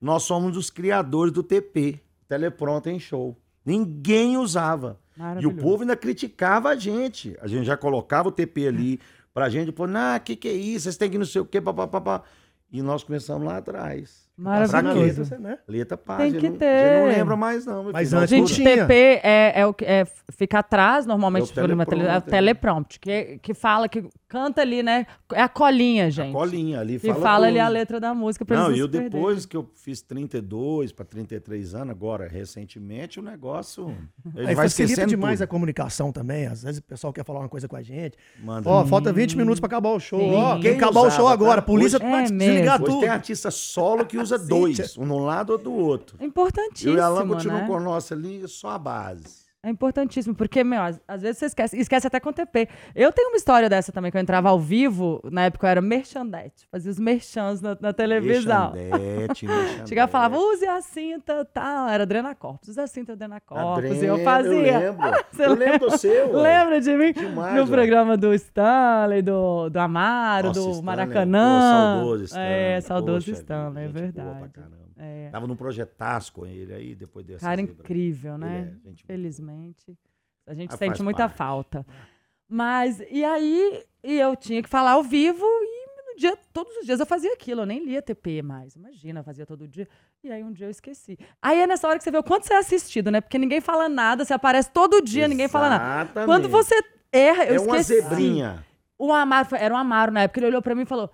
nós somos os criadores do TP, Telepronto em Show. Ninguém usava. E o povo ainda criticava a gente. A gente já colocava o TP ali pra gente, pô, não, que que é isso? Vocês têm que não sei o quê, papapá. E nós começamos lá atrás. A Maravilhoso. né? Letra pá, Tem a que não- ter. A gente não lembra mais, não. meu Mas antes Gente, tinha. TP é, é o que é, fica atrás, normalmente, É o do programa tele- é o teleprompter. teleprompt, que, que fala, que canta ali, né? É a colinha, gente. colinha ali, Que fala fala ali a letra da música pra Não, e eu depois que eu fiz 32 para 33 anos, agora, recentemente, o negócio. Ele Aí vai facilita esquecendo demais a tudo. comunicação também. Às vezes o pessoal quer falar uma coisa com a gente. Manda. Ó, falta 20 minutos pra acabar o show. Sim. Ó, Quem que acabar o usava, show agora. A tá? polícia Hoje- É desligar tudo. tem artista solo que usa dois, um no lado ou do outro. É Eu importantíssimo, e a Alan continuam né? com a nossa ali, só a base. É importantíssimo, porque, meu, às, às vezes você esquece, esquece até com o TP. Eu tenho uma história dessa também, que eu entrava ao vivo, na época eu era merchandete, fazia os merchans na, na televisão. Merchandete, merchandete. Chegava e falava, use a cinta tal, era Drenacorpus, use a cinta Drenacorpus, e eu fazia. Eu lembro. Você eu lembro do seu. Lembra de mim? Demais, no programa do Stanley, do, do Amaro, Nossa, do Stanley, Maracanã. pô, saudoso Stanley. É, saudoso Poxa Stanley, é gente boa pra verdade. caramba. É. Tava num projetaço com ele aí, depois dessa Cara zebra. incrível, né? É. Felizmente. A gente Mas sente muita parte. falta. Mas, e aí, e eu tinha que falar ao vivo e no dia, todos os dias eu fazia aquilo, eu nem lia TP mais. Imagina, fazia todo dia. E aí um dia eu esqueci. Aí é nessa hora que você vê o quanto você é assistido, né? Porque ninguém fala nada, você aparece todo dia, ninguém fala nada. Exatamente. Quando você erra, eu É uma esqueci. zebrinha. O Amaro, era um Amaro na época, ele olhou pra mim e falou,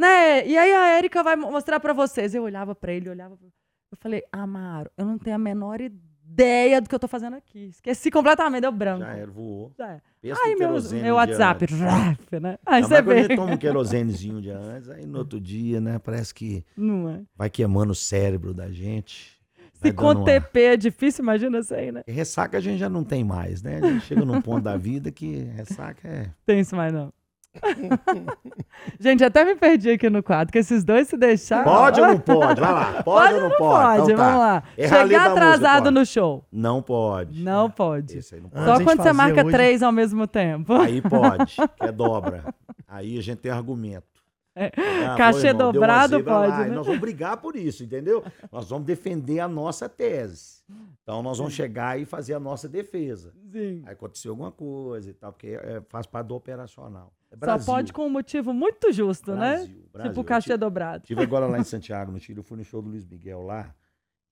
né, e aí a Erika vai mo- mostrar pra vocês. Eu olhava pra ele, olhava pra... Eu falei, Amaro, eu não tenho a menor ideia do que eu tô fazendo aqui. Esqueci completamente, deu branco. Já era, voou. Já Aí meu, meu WhatsApp, raf, né? Aí Não, você quando vê. gente toma um querosenezinho dia antes, aí no outro dia, né, parece que Não é? vai queimando o cérebro da gente. Se com uma- TP é difícil, imagina isso aí, né? E Ressaca a gente já não tem mais, né? A gente chega num ponto da vida que ressaca é... Tem isso mais não. Gente, até me perdi aqui no quadro, que esses dois se deixaram. Pode ou não pode? Vai lá. Pode, ou não pode? Pode, Então tá. vamos lá. Errar letra Chegar música, atrasado pode. no show. Não pode. Não pode. Não pode. Só quando você marca hoje- três ao mesmo tempo. Aí pode, que é dobra. Aí a gente tem argumento. É. Ah, Cachê irmão, dobrado lá, pode, né? Nós vamos brigar por isso, entendeu? Nós vamos defender a nossa tese. Então nós vamos chegar e fazer a nossa defesa. Sim. Aí aconteceu alguma coisa e tal, porque é, faz parte do operacional. É Só Brasil. pode com um motivo muito justo, né? Brasil, Brasil. Tipo Eu cachê dobrado. Tive agora lá em Santiago, no Chile, eu fui no show do Luiz Miguel lá.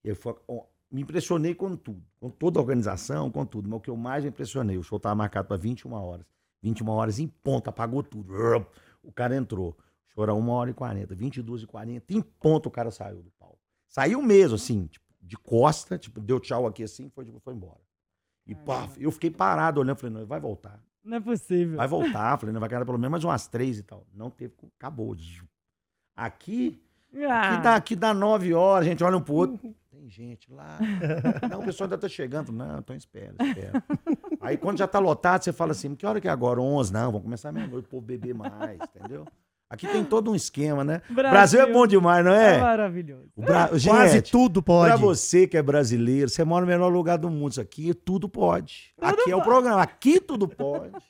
Eu fui- me impressionei com tudo, com toda a organização, com tudo. Mas o que eu mais me impressionei, o show estava marcado para 21 horas. 21 horas em ponto, apagou tudo. O cara entrou. O show era 1 hora e 40, 22 e 40. Em ponto o cara saiu do palco. Saiu mesmo, assim, tipo, de costa, tipo, deu tchau aqui assim, foi, foi embora. E pá, eu fiquei parado olhando, falei, não, ele vai voltar. Não é possível. Vai voltar, falei, não vai ganhar pelo menos mais umas três e tal. Não teve, acabou. Aqui, Ah, aqui dá, aqui dá nove horas, a gente olha um pro outro. Tem gente lá. Não, o pessoal ainda tá chegando. Não, então espera, espera. Aí quando já tá lotado, você fala assim, que hora que é agora? 11? Não, vamos começar meia-noite, o povo beber mais, entendeu? Aqui tem todo um esquema, né? Brasil. Brasil é bom demais, não é é? maravilhoso. Bra... Quase Gente, tudo Pra pode. você que é brasileiro, você mora no melhor lugar do mundo. Isso aqui tudo pode. Tudo aqui é o pode. programa. Aqui tudo pode.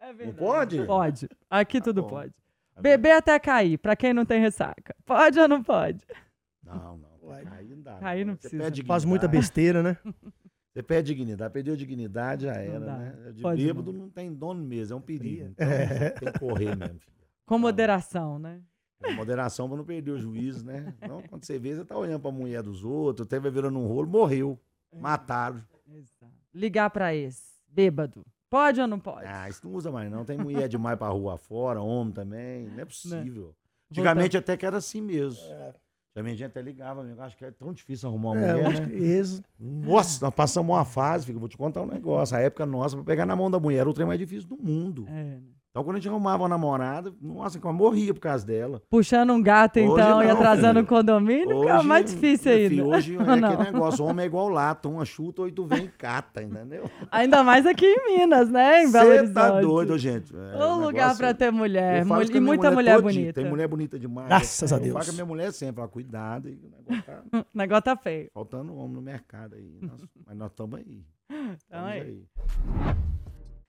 É Não verdade. pode? Pode. Aqui Tá tudo bom. pode. Tá Beber até cair, pra quem não tem ressaca. Pode ou não pode? Não, não. Vai. Cair não dá. Cair não Você precisa. perde Faz muita besteira, né? Você perde dignidade. Perdeu dignidade, já era, né? De Pode bêbado não. tem dono mesmo, é um perigo. Então, É. tem que correr mesmo. Com moderação, né? É moderação pra não perder o juízo, né? Não, quando você vê, você tá olhando pra mulher dos outros, até vai virando um rolo, morreu. Mataram. Exato. Ligar pra esse, bêbado. Pode ou não pode? Ah, isso não usa mais, não. Tem mulher demais pra rua fora, homem também. Não é possível. Antigamente até que era assim mesmo. Antigamente a gente até ligava, amigo. Acho que é tão difícil arrumar uma É, mulher, acho né? que esse- Nossa, nós passamos uma fase, filho, vou te contar um negócio. A época nossa, pra pegar na mão da mulher, era o trem mais difícil do mundo. É, né? Então, quando a gente arrumava uma namorada, nossa, que eu morria por causa dela. Puxando um gato, Hoje então, e não, atrasando filho. o condomínio, fica mais difícil ainda. filho, hoje é Não. aquele negócio, homem é igual lato, uma chuta, oito vem e cata, entendeu? Ainda mais aqui em Minas, né? Em Belo Você Horizonte. tá doido, gente. É, um lugar negócio- pra ter mulher. Eu E muita mulher dia. bonita. Tem mulher bonita demais. Graças Eu a Deus. falo com a minha mulher sempre, fala, cuidado, o negócio tá O negócio tá feio. faltando homem no mercado aí. Nós- mas nós estamos aí. Então Estamos aí. aí.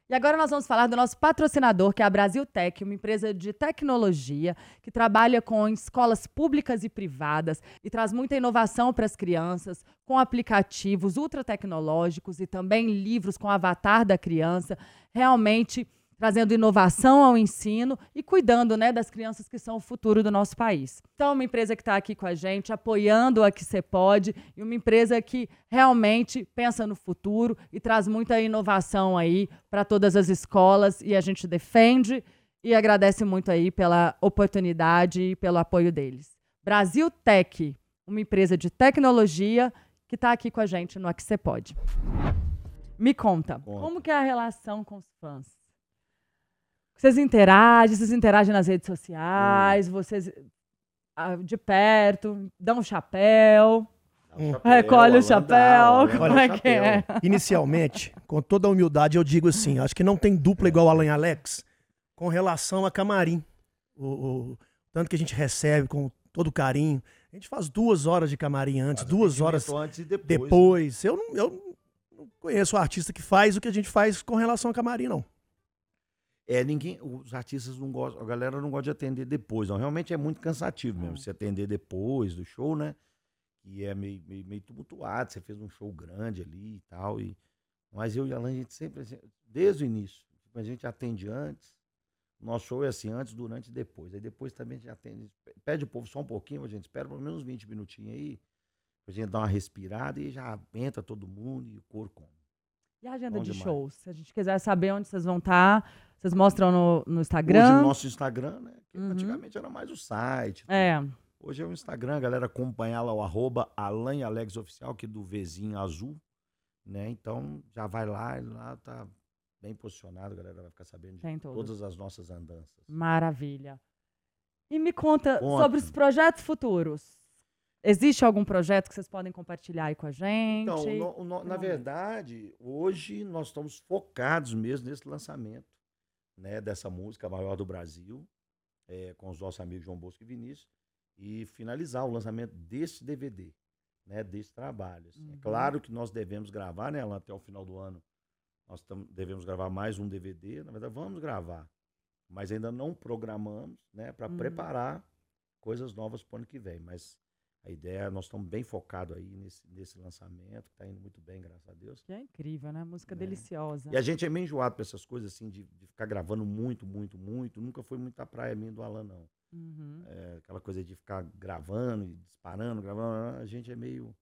E agora nós vamos falar do nosso patrocinador, que é a Brasil Tech, uma empresa de tecnologia que trabalha com escolas públicas e privadas e traz muita inovação para as crianças, com aplicativos ultratecnológicos e também livros com avatar da criança, realmente trazendo inovação ao ensino e cuidando né, das crianças que são o futuro do nosso país. Então, uma empresa que está aqui com a gente, apoiando a que você pode, e uma empresa que realmente pensa no futuro e traz muita inovação aí para todas as escolas, e a gente defende e agradece muito aí pela oportunidade e pelo apoio deles. Brasil Tech, uma empresa de tecnologia que está aqui com a gente no Aqui Você Pode. Me conta, Conta. como que é a relação com os fãs? Vocês interagem, vocês interagem nas redes sociais, vocês ah, de perto, dão um chapéu, Dá um Hum. chapéu, recolhe o chapéu, Alan, como é que é? Inicialmente, com toda a humildade, eu digo assim: acho que não tem dupla igual Alan e Alex com relação a camarim. O, o- tanto que a gente recebe com todo carinho. A gente faz duas horas de camarim antes, Faz duas horas antes e depois. né? depois. Eu, não, eu não conheço o artista que faz o que a gente faz com relação a camarim, não. É, ninguém, os artistas não gostam, a galera não gosta de atender depois, não. Realmente é muito cansativo mesmo, você atender depois do show, né? E é meio, meio, meio tumultuado, você fez um show grande ali e tal. E, mas eu e a Alan, a gente sempre, assim, desde o início, tipo, a gente atende antes, nosso show é assim, antes, durante e depois. Aí depois também a gente atende, pede o povo só um pouquinho, a gente espera pelo menos uns 20 minutinhos aí, pra gente dar uma respirada e já entra todo mundo e o coro come. E a agenda Bom de demais. shows? Se a gente quiser saber onde vocês vão estar, vocês mostram no, no Hoje Instagram? o nosso Instagram, né? Uhum. Antigamente era mais o site. tudo. É, Hoje é o Instagram, a galera acompanhar lá o arroba Alan Alex Oficial, que é do Vzinho azul, né? Então já vai lá, lá tá bem posicionado, a galera vai ficar sabendo de todas as nossas andanças. Maravilha. E me conta Conta. sobre os projetos futuros. Existe algum projeto que vocês podem compartilhar aí com a gente? Então, no- no- na verdade, hoje nós estamos focados mesmo nesse lançamento, né? Dessa música a maior do Brasil, é, com os nossos amigos João Bosco e Vinícius, e finalizar o lançamento desse DVD, né? Desse trabalho. assim. É Uhum. claro que nós devemos gravar, né, Alan, até o final do ano. Nós tam- devemos gravar mais um DVD. Na verdade, vamos gravar. mas ainda não programamos, né, para Uhum. preparar coisas novas para o ano que vem. Mas a ideia, nós estamos bem focados aí nesse, nesse lançamento, que está indo muito bem, graças a Deus. Que é incrível, né? Música É. deliciosa. E a gente é meio enjoado para essas coisas assim, de, de ficar gravando muito, muito, muito. Nunca foi muito a praia minha do Alan, não. Uhum. É, aquela coisa de ficar gravando e disparando, gravando. A gente é meio.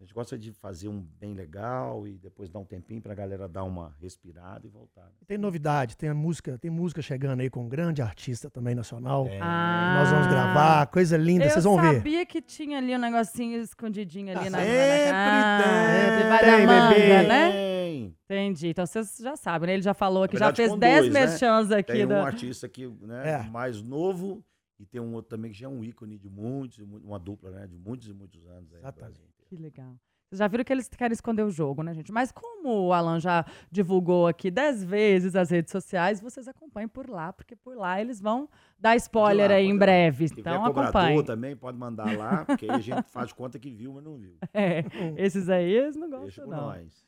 A gente gosta de fazer um bem legal e depois dar um tempinho pra galera dar uma respirada e voltar. né? Tem novidade, tem a música, tem música chegando aí com um grande artista também nacional. É, Ah. Nós vamos gravar, coisa linda, Eu vocês vão ver. sabia que tinha ali um negocinho escondidinho ali Ah, na Sempre ah, tem. Debaixo Tem, da manga, bebê. né? Tem. Entendi. Então vocês já sabem, né? Ele já falou aqui, Na já fez com 10 dois, né? merchans aqui. Tem um da- artista aqui, né, É. mais novo e tem um outro também que já é um ícone de muitos, mu- uma dupla, né, de muitos e muitos anos. Aí Exatamente. Que legal. Vocês já viram que eles querem esconder o jogo, né, gente? Mas como o Alan já divulgou aqui 10 vezes as redes sociais, vocês acompanhem por lá, porque por lá eles vão dar spoiler lá, aí em breve. Então cobrador acompanhem. também, pode mandar lá, porque aí a gente faz conta que viu, mas não viu. É, esses aí eles não Deixa gostam, com não. nós.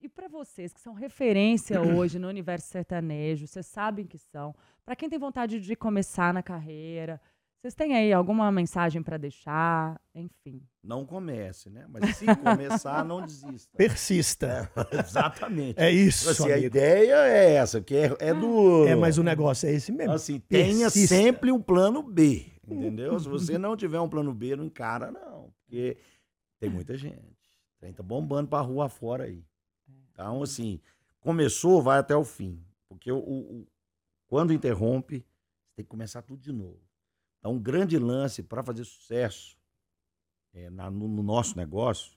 E para vocês que são referência hoje no universo sertanejo, vocês sabem que são. Para quem tem vontade de começar na carreira, vocês têm aí alguma mensagem para deixar? Enfim. Não comece, né? Mas se começar, não desista. Persista. Exatamente. É isso, Assim, a amigo. ideia é essa, que é, é do. É, mas o negócio é esse mesmo. Assim, tenha Persista. sempre um plano B, entendeu? Se você não tiver um plano B, não encara, não. Porque tem muita gente. Tem tá bombando pra rua fora aí. Então, assim, começou, vai até o fim. Porque o, o- o- quando interrompe, você tem que começar tudo de novo. Então, um grande lance para fazer sucesso é, na- no, no nosso negócio,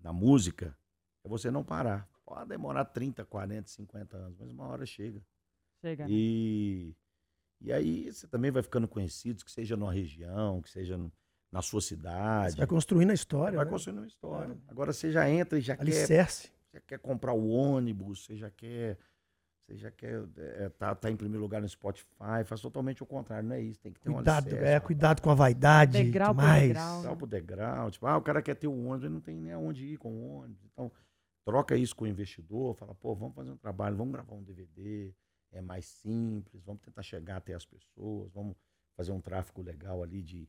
na música, é você não parar. Pode demorar 30, 40, 50 anos, mas uma hora chega. Chega. né? E, e aí você também vai ficando conhecido, que seja numa região, que seja no- na sua cidade. Você vai construindo a história. vai né? construindo uma história. Agora você já entra e já quer, Alicerce. já quer comprar o ônibus, você já quer. Você já quer é, tá, tá em primeiro lugar no Spotify, faz totalmente o contrário, não é isso. Tem que ter um Cuidado, alicerce, é, uma cuidado com a vaidade. Degrau por demais. degrau. Degrau por degrau. Tipo, ah, o cara quer ter um ônibus, ele não tem nem aonde ir com o ônibus. Então, troca isso com o investidor, fala, pô, vamos fazer um trabalho, vamos gravar um DVD, é mais simples, vamos tentar chegar até as pessoas, vamos fazer um tráfego legal ali de,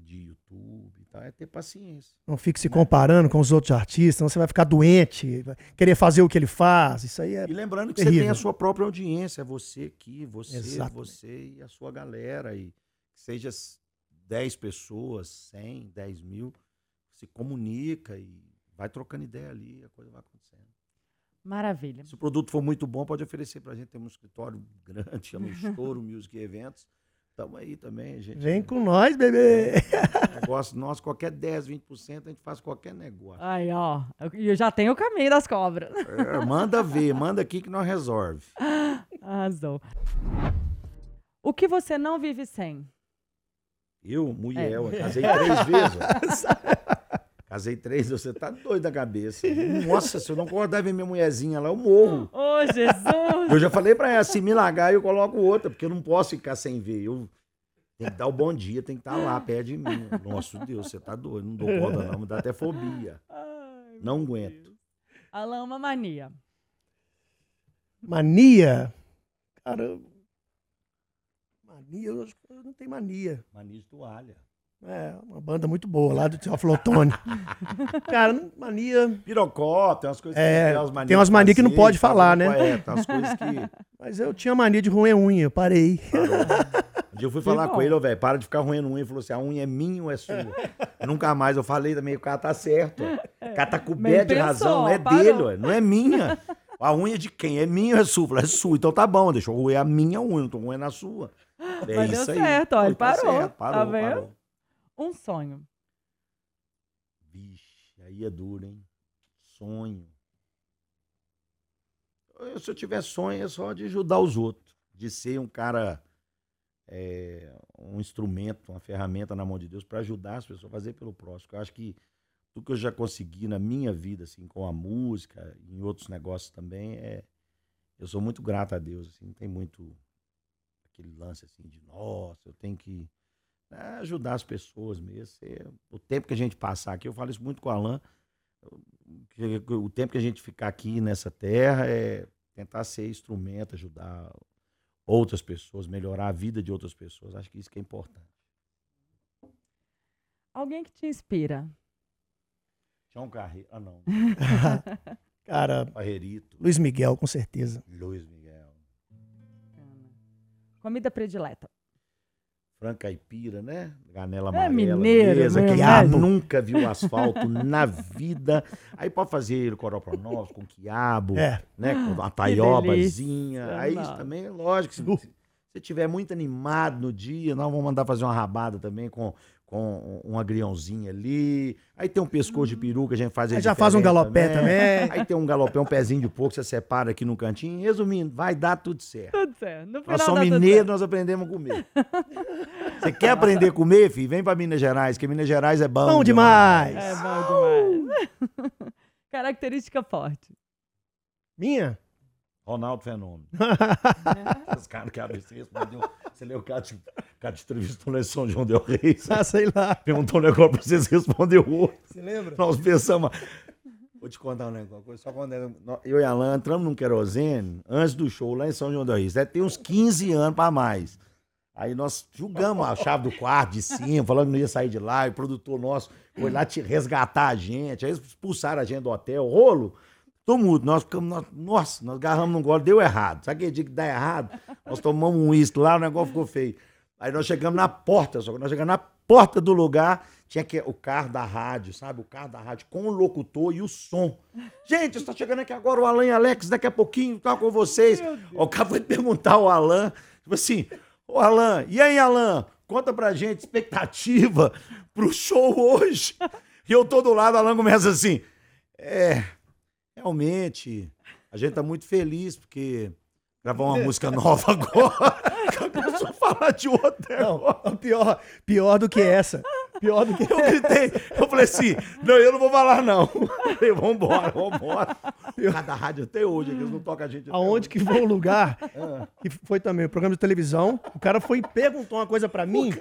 de YouTube e tal. É ter paciência. Não fique se comparando com os outros artistas, senão você vai ficar doente, vai querer fazer o que ele faz. Isso aí é. E lembrando que você tem terrível. a sua própria audiência, é você aqui, você, Exatamente. você e a sua galera. E seja 10 pessoas, 100, 10 mil, se comunica e vai trocando ideia ali, a coisa vai acontecendo. Maravilha. Se o produto for muito bom, pode oferecer pra gente. Temos um escritório grande, chama Estouro Music Eventos. Estamos aí também, gente. Vem com nós, bebê. Negócio nosso, qualquer 10, 20%, a gente faz qualquer negócio. Aí, ó. E eu já tenho o caminho das cobras. É, manda ver, manda aqui que nós resolve. Arrasou. O que você não vive sem? Eu, mulher, É. eu casei três vezes. Casei três você tá doido da cabeça. Nossa, se eu não acordar e ver minha mulherzinha lá, eu morro. Ô, Jesus! Eu já falei pra ela, se me largar, eu coloco outra, porque eu não posso ficar sem ver. Eu tenho que dar o bom dia, tem que estar lá perto de mim. Nossa Deus, você tá doido. Não dou conta, não, me dá até fobia. Ai, Não aguento. Deus. Alan, uma mania. Mania. Cara, eu- mania, eu acho que eu não tenho mania. Mania de toalha. É, uma banda muito boa lá do Teófilo Otoni. Cara, não- mania. Pirocó, tem umas coisas É, umas manias tem umas manias que não pode tá falar, né? É, tem umas coisas que. Mas eu tinha mania de roer unha, eu parei. Um dia eu fui falar com ele, ô, velho, para de ficar roendo unha. Ele falou assim: a unha é minha ou é sua? Nunca mais. Eu falei também, o cara tá certo. ó. O cara tá coberto de pensou, razão, é parou. dele, ué, não é minha. A unha de quem? É minha ou é sua? Falei, é sua, então tá bom, deixa eu roer a minha unha, não tô roendo a sua. É Mas deu isso aí. certo, ó, ele Tá parou, certo, tá parou, vendo? parou. Um sonho. Vixe, aí é duro, hein? Sonho. Eu, se eu tiver sonho, é só de ajudar os outros. De ser um cara, é, um instrumento, uma ferramenta na mão de Deus para ajudar as pessoas a fazer pelo próximo. Eu acho que tudo que eu já consegui na minha vida, assim, com a música em outros negócios também, é. Eu sou muito grato a Deus, assim, não tem muito aquele lance assim de, nossa, eu tenho que né, ajudar as pessoas mesmo. ser- o tempo que a gente passar aqui, eu falo isso muito com o Alan, que- que o tempo que a gente ficar aqui nessa terra é tentar ser instrumento, ajudar outras pessoas, melhorar a vida de outras pessoas. Acho que isso que é importante. Alguém que te inspira. Tião Carreiro. Ah, não. Cara, Barreirito. Luiz Miguel, com certeza. Luiz Miguel. Comida predileta. Franca Caipira, né? Ganela É amarela. mineiro mesa, mesmo, que né? nunca viu asfalto na vida. Aí pode fazer coropronoz com quiabo, É. né? Com uma delícia. taiobazinha. Aí isso também é lógico. Se se você estiver muito animado no dia, nós vamos mandar fazer uma rabada também com, com um agriãozinho ali. Aí tem um pescoço de peru que a gente faz Aí já faz um galopé também. Aí tem um galopé, um pezinho de porco, você separa aqui no cantinho. Resumindo, vai dar tudo certo. Tudo certo. No final Nós somos mineiros, nós aprendemos a comer. Você quer aprender a comer, filho? Vem pra Minas Gerais, que Minas Gerais é bom. Bom demais. É bom demais. Característica forte. Minha? Ronaldo Fenômeno. Os caras que abrem, você respondeu. Você leu o cara de, cara de entrevistou lá em São João Del Reis. Ah, sei lá. Perguntou um negócio pra vocês, respondeu outro. Você lembra? Nós pensamos. Vou te contar um negócio. Só quando eu e a Alan entramos num querosene antes do show lá em São João del Reis. Deve ter uns 15 anos pra mais. Aí nós julgamos a chave do quarto de cima, falando que não ia sair de lá. E o produtor nosso foi lá te resgatar a gente. Aí eles expulsaram a gente do hotel. Rolo. Tumulto. Nós ficamos. nós- nossa, nós agarramos num gole, deu errado. Sabe aquele dia que dá errado? Nós tomamos um uísque lá, o negócio ficou feio. Aí nós chegamos na porta, só que nós chegamos na porta do lugar, tinha que, o carro da rádio, sabe? O carro da rádio com o locutor e o som. Gente, está chegando aqui agora o Alan e Alex, daqui a pouquinho, tá com vocês. O cara foi perguntar ao Alan, tipo assim, ô Alan, e aí, Alan? Conta pra gente expectativa pro show hoje. E eu tô do lado, o Alan começa assim, é, realmente, a gente tá muito feliz porque gravar uma música nova agora. Começou a falar de outra Não, pior, pior do que essa. Pior do que Eu gritei, eu falei assim, não, eu não vou falar não. Eu falei, vambora, vambora. Cada rádio até hoje, eles não tocam a gente Aonde que foi o lugar Ah. que foi também o programa de televisão. O cara foi e perguntou uma coisa pra mim.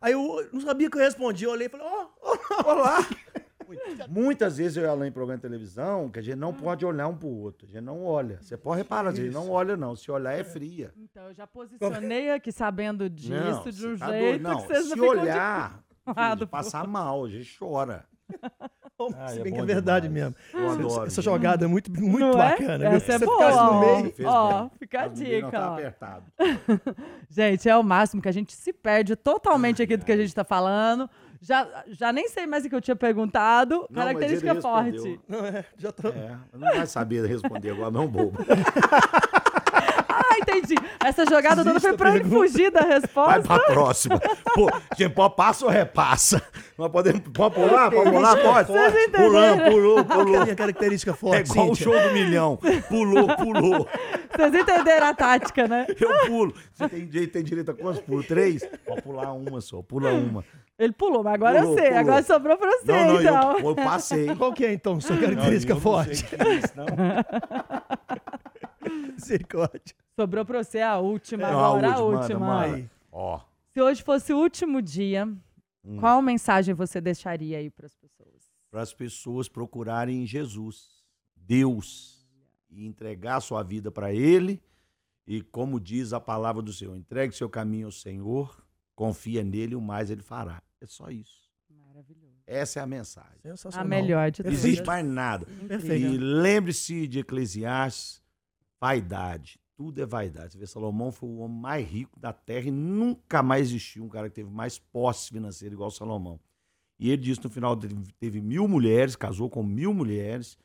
Aí eu não sabia que eu respondi. Eu olhei e falei, ó, ó, Olá. Muitas vezes eu e a Alain em programa de televisão, que a gente não pode olhar um pro outro. A gente não olha. Você pode reparar, a gente não olha, não. Se olhar, é fria. Então, eu já posicionei aqui sabendo disso Não, de um tá jeito. Não, que vocês não se de- olhar, filho, passar mal, a gente chora. Ah, se é bem que bom é verdade demais. mesmo. Adoro, Essa jogada é muito, muito Não é? bacana. viu? Essa é Você boa, no ó. meio. Ó, bem. fica a dica, tá ó. apertado. Gente, é o máximo que a gente se perde totalmente aqui do que a gente tá falando. Já, já nem sei mais o que eu tinha perguntado. mas Característica ele forte. Não, é, já tô... É, não vai saber responder agora, não, bobo. Entendi. Essa jogada toda foi pra ele fugir da Vai resposta. pra próxima. Pô, pode passa ou repassa? Nós podemos, pode pular? Pode pular? Pode? Pulando, pulou, Qual que é a pulou. minha característica É forte, igual o show do milhão. Pulou, pulou. Vocês entenderam a tática, né? Eu pulo. Você tem, direito- tem direito a quantos pulos? Três? Pode pular uma só. Pula uma. Ele pulou, mas agora Pulou, eu sei. pulou. Agora sobrou pra você, Não, não, então. eu, eu passei. Qual que é, então, sua Não, característica não forte? sei o que é isso, não. Misericórdia. Sobrou pra você a última Não, a agora, a última, última. manda. Aí. Ó. Se hoje fosse o último dia, Hum. qual mensagem você deixaria aí pras pessoas? para as pessoas procurarem Jesus, Deus, e entregar sua vida para Ele. E como diz a palavra do Senhor, entregue seu caminho ao Senhor, confia nele, o mais Ele fará. É só isso. Maravilhoso. Essa é a mensagem. A melhor de Não todas. existe mais nada. Perfeito. E lembre-se de Eclesiastes, vaidade. Tudo é vaidade. Você vê, Salomão foi o homem mais rico da terra e nunca mais existiu um cara que teve mais posse financeira igual Salomão. E ele disse no final, teve, mil mulheres, casou com mil mulheres,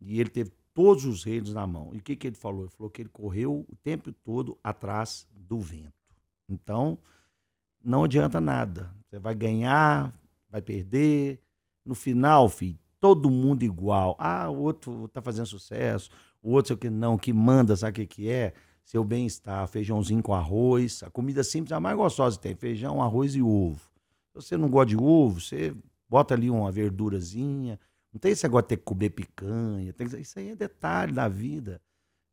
e ele teve todos os reinos na mão. E o que, que ele falou? Ele falou que ele correu o tempo todo atrás do vento. Então, não adianta nada. Você vai ganhar, vai perder. No final, filho, todo mundo igual. Ah, o outro tá fazendo sucesso, o outro sei o que não, que manda, sabe o que, que é? Seu bem-estar, feijãozinho com arroz. A comida simples é a mais gostosa que tem: feijão, arroz e ovo. Se você não gosta de ovo, você bota ali uma verdurazinha. Não tem esse negócio de ter que comer picanha. Tem que- Isso aí é detalhe da vida.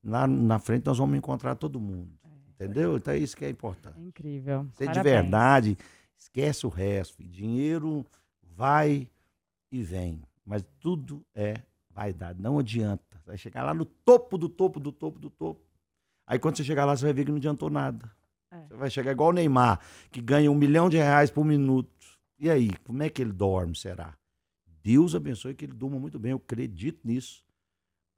Lá na frente nós vamos encontrar todo mundo. Entendeu? Então é isso que é importante. É incrível. Ser de Parabéns. verdade, esquece o resto. Dinheiro vai e vem. Mas tudo é vaidade. Não adianta. Vai chegar lá no topo do topo do topo do topo. Aí quando você chegar lá, você vai ver que não adiantou nada. É. Você vai chegar igual o Neymar, que ganha um milhão de reais por minuto. E aí, como é que ele dorme, será? Deus abençoe que ele durma muito bem, eu acredito nisso.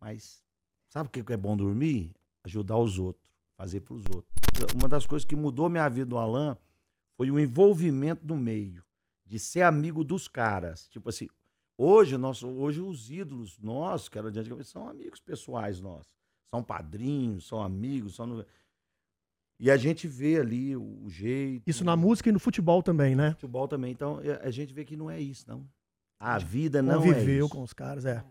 Mas sabe o que é bom dormir? Ajudar os outros, fazer para os outros. Uma das coisas que mudou minha vida do Alan foi o envolvimento no meio, de ser amigo dos caras. Tipo assim, hoje, nosso, hoje os ídolos nossos, que era diante cabeça, são amigos pessoais nossos. São padrinhos, são amigos, são. no- E a gente vê ali o, o jeito. Isso na música e no futebol também, né? futebol também. Então, é- a gente vê que não é isso, não. A vida não é Conviveu isso. com os caras, é.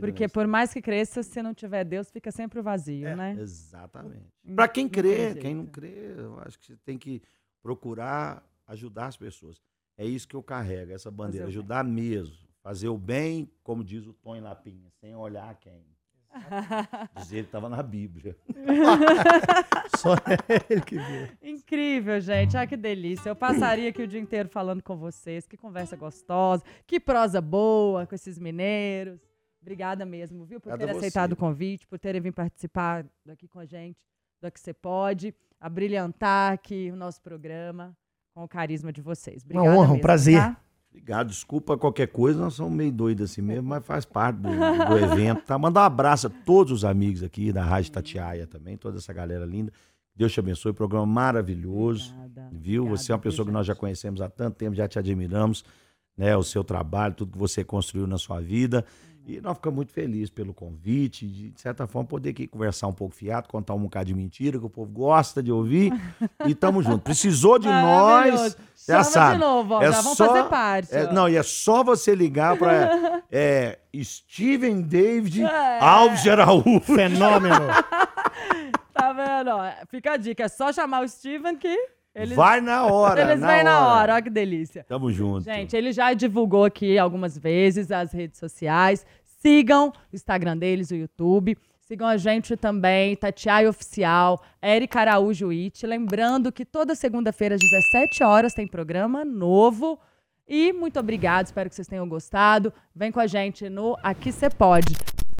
Porque é por mais que cresça, se não tiver Deus, fica sempre o vazio, É, né? Exatamente. Para quem crê, quem não crê, eu acho que você tem que procurar ajudar as pessoas. É isso que eu carrego, essa bandeira, ajudar mesmo. Fazer o bem, como diz o Tony Lapinha, sem olhar quem. Dizer que estava na Bíblia. Só ele que vê. Incrível, gente. Ah, que delícia. Eu passaria aqui o dia inteiro falando com vocês. Que conversa gostosa, que prosa boa com esses mineiros. Obrigada mesmo, viu, por Obrigado ter aceitado o convite, por terem vindo participar daqui com a gente, do que você pode, a brilhantar aqui o nosso programa com o carisma de vocês. Obrigada honra, um mesmo, prazer. tá? Obrigado, desculpa qualquer coisa, nós somos meio doidos assim mesmo, mas faz parte do, do evento. Tá? Mandar um abraço a todos os amigos aqui da Rádio Tatiaia também, toda essa galera linda. Deus te abençoe, programa maravilhoso. Obrigada, Viu? obrigada, você é uma pessoa que nós já conhecemos há tanto tempo, já te admiramos, né? O seu trabalho, tudo que você construiu na sua vida. E nós ficamos muito felizes pelo convite, de, de certa forma, poder aqui conversar um pouco fiado, contar um bocado de mentira que o povo gosta de ouvir. e tamo junto. Precisou de nós. Já Chama sabe. de novo, ó, É já vamos só- fazer parte. É, ó. não, e é só você ligar para Steven David É. Alves Araújo. Fenômeno. Tá vendo? ó? Fica a dica, é só chamar o Steven que eles, Vai na hora. eles vêm na hora. Olha que delícia. Tamo junto. Gente, ele já divulgou aqui algumas vezes as redes sociais. Sigam o Instagram deles, o YouTube. Sigam a gente também, Tatiai Oficial, Erika Araújo It. Lembrando que toda segunda-feira às 17 horas tem programa novo. E muito obrigado, espero que vocês tenham gostado. Vem com a gente no Aqui Cê Pode.